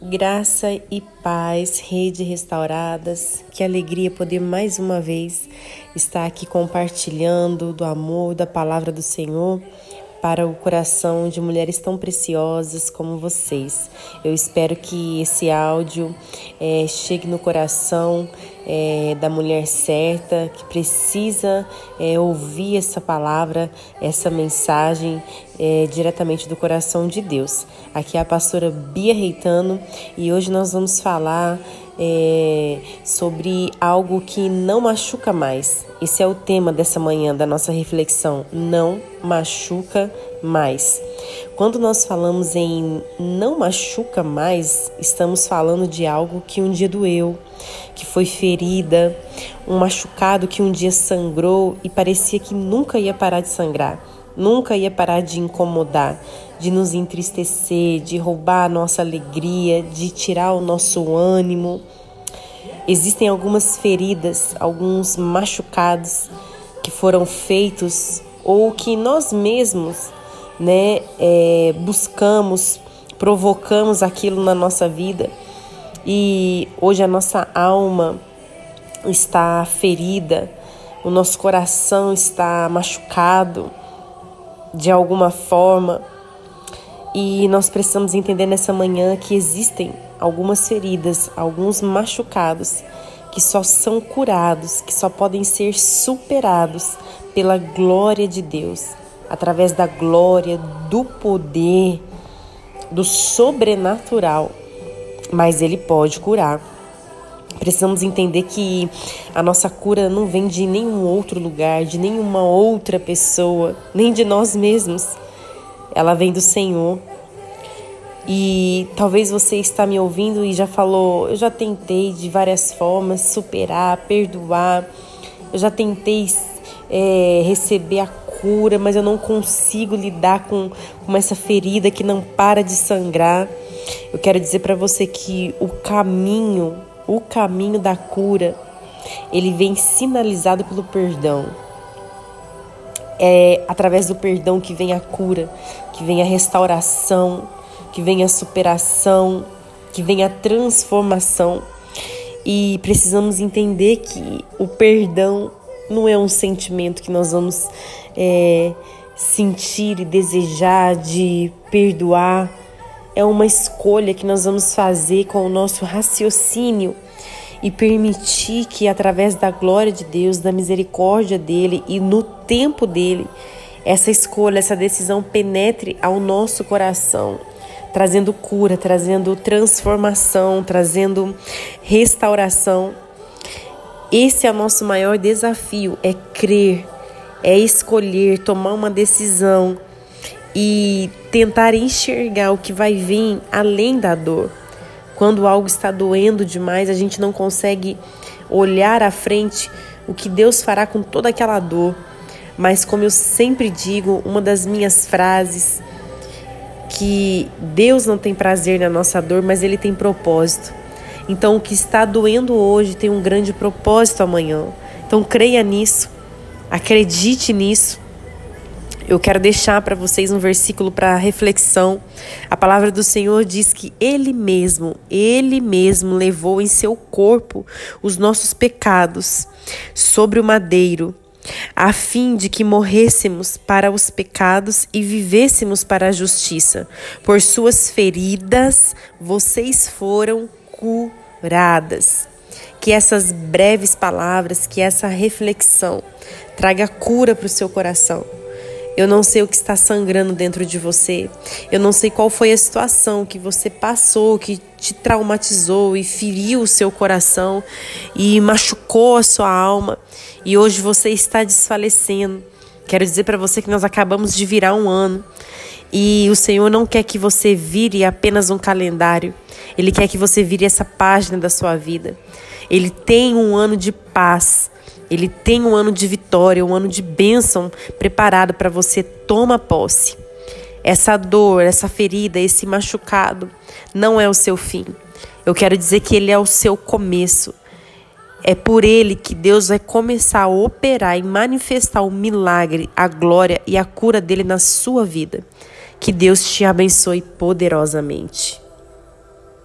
Graça e paz, rede restauradas. Que alegria poder mais uma vez estar aqui compartilhando do amor, da palavra do Senhor para o coração de mulheres tão preciosas como vocês. Eu espero que esse áudio é, chegue no coração é, da mulher certa que precisa é, ouvir essa palavra, essa mensagem diretamente do coração de Deus. Aqui é a pastora Bia Reitano e hoje nós vamos falar é, sobre algo que não machuca mais. Esse é o tema dessa manhã da nossa reflexão. Não machuca mais. Quando nós falamos em não machuca mais, estamos falando de algo que um dia doeu, que foi ferida, um machucado que um dia sangrou e parecia que nunca ia parar de sangrar, nunca ia parar de incomodar, de nos entristecer, de roubar a nossa alegria, de tirar o nosso ânimo. Existem algumas feridas, alguns machucados que foram feitos ou que nós mesmos né, é, buscamos, provocamos aquilo na nossa vida e hoje a nossa alma está ferida, o nosso coração está machucado de alguma forma e nós precisamos entender nessa manhã que existem algumas feridas, alguns machucados que só são curados, que só podem ser superados pela glória de Deus através da glória, do poder, do sobrenatural, mas Ele pode curar. Precisamos entender que a nossa cura não vem de nenhum outro lugar, de nenhuma outra pessoa, nem de nós mesmos. Ela vem do Senhor. E talvez você está me ouvindo e já falou, eu já tentei de várias formas superar, perdoar, eu já tentei é, receber a cura, mas eu não consigo lidar com, com essa ferida que não para de sangrar. Eu quero dizer para você que o caminho, o caminho da cura, ele vem sinalizado pelo perdão. É através do perdão que vem a cura, que vem a restauração, que vem a superação, que vem a transformação. E precisamos entender que o perdão não é um sentimento que nós vamos é, sentir e desejar de perdoar. É uma escolha que nós vamos fazer com o nosso raciocínio e permitir que, através da glória de Deus, da misericórdia dele e no tempo dele, essa escolha, essa decisão penetre ao nosso coração, trazendo cura, trazendo transformação, trazendo restauração esse é o nosso maior desafio, é crer, é escolher, tomar uma decisão e tentar enxergar o que vai vir além da dor. Quando algo está doendo demais, a gente não consegue olhar à frente o que Deus fará com toda aquela dor. Mas como eu sempre digo, uma das minhas frases que Deus não tem prazer na nossa dor, mas ele tem propósito. Então, o que está doendo hoje tem um grande propósito amanhã. Então, creia nisso, acredite nisso. Eu quero deixar para vocês um versículo para reflexão. A palavra do Senhor diz que Ele mesmo, Ele mesmo levou em seu corpo os nossos pecados sobre o madeiro, a fim de que morrêssemos para os pecados e vivêssemos para a justiça. Por suas feridas vocês foram curadas. Que essas breves palavras, que essa reflexão traga cura para o seu coração. Eu não sei o que está sangrando dentro de você. Eu não sei qual foi a situação que você passou, que te traumatizou e feriu o seu coração e machucou a sua alma. E hoje você está desfalecendo. Quero dizer para você que nós acabamos de virar um ano. E o Senhor não quer que você vire apenas um calendário. Ele quer que você vire essa página da sua vida. Ele tem um ano de paz. Ele tem um ano de vitória, um ano de bênção preparado para você. Toma posse. Essa dor, essa ferida, esse machucado não é o seu fim. Eu quero dizer que ele é o seu começo. É por ele que Deus vai começar a operar e manifestar o milagre, a glória e a cura dele na sua vida. Que Deus te abençoe poderosamente.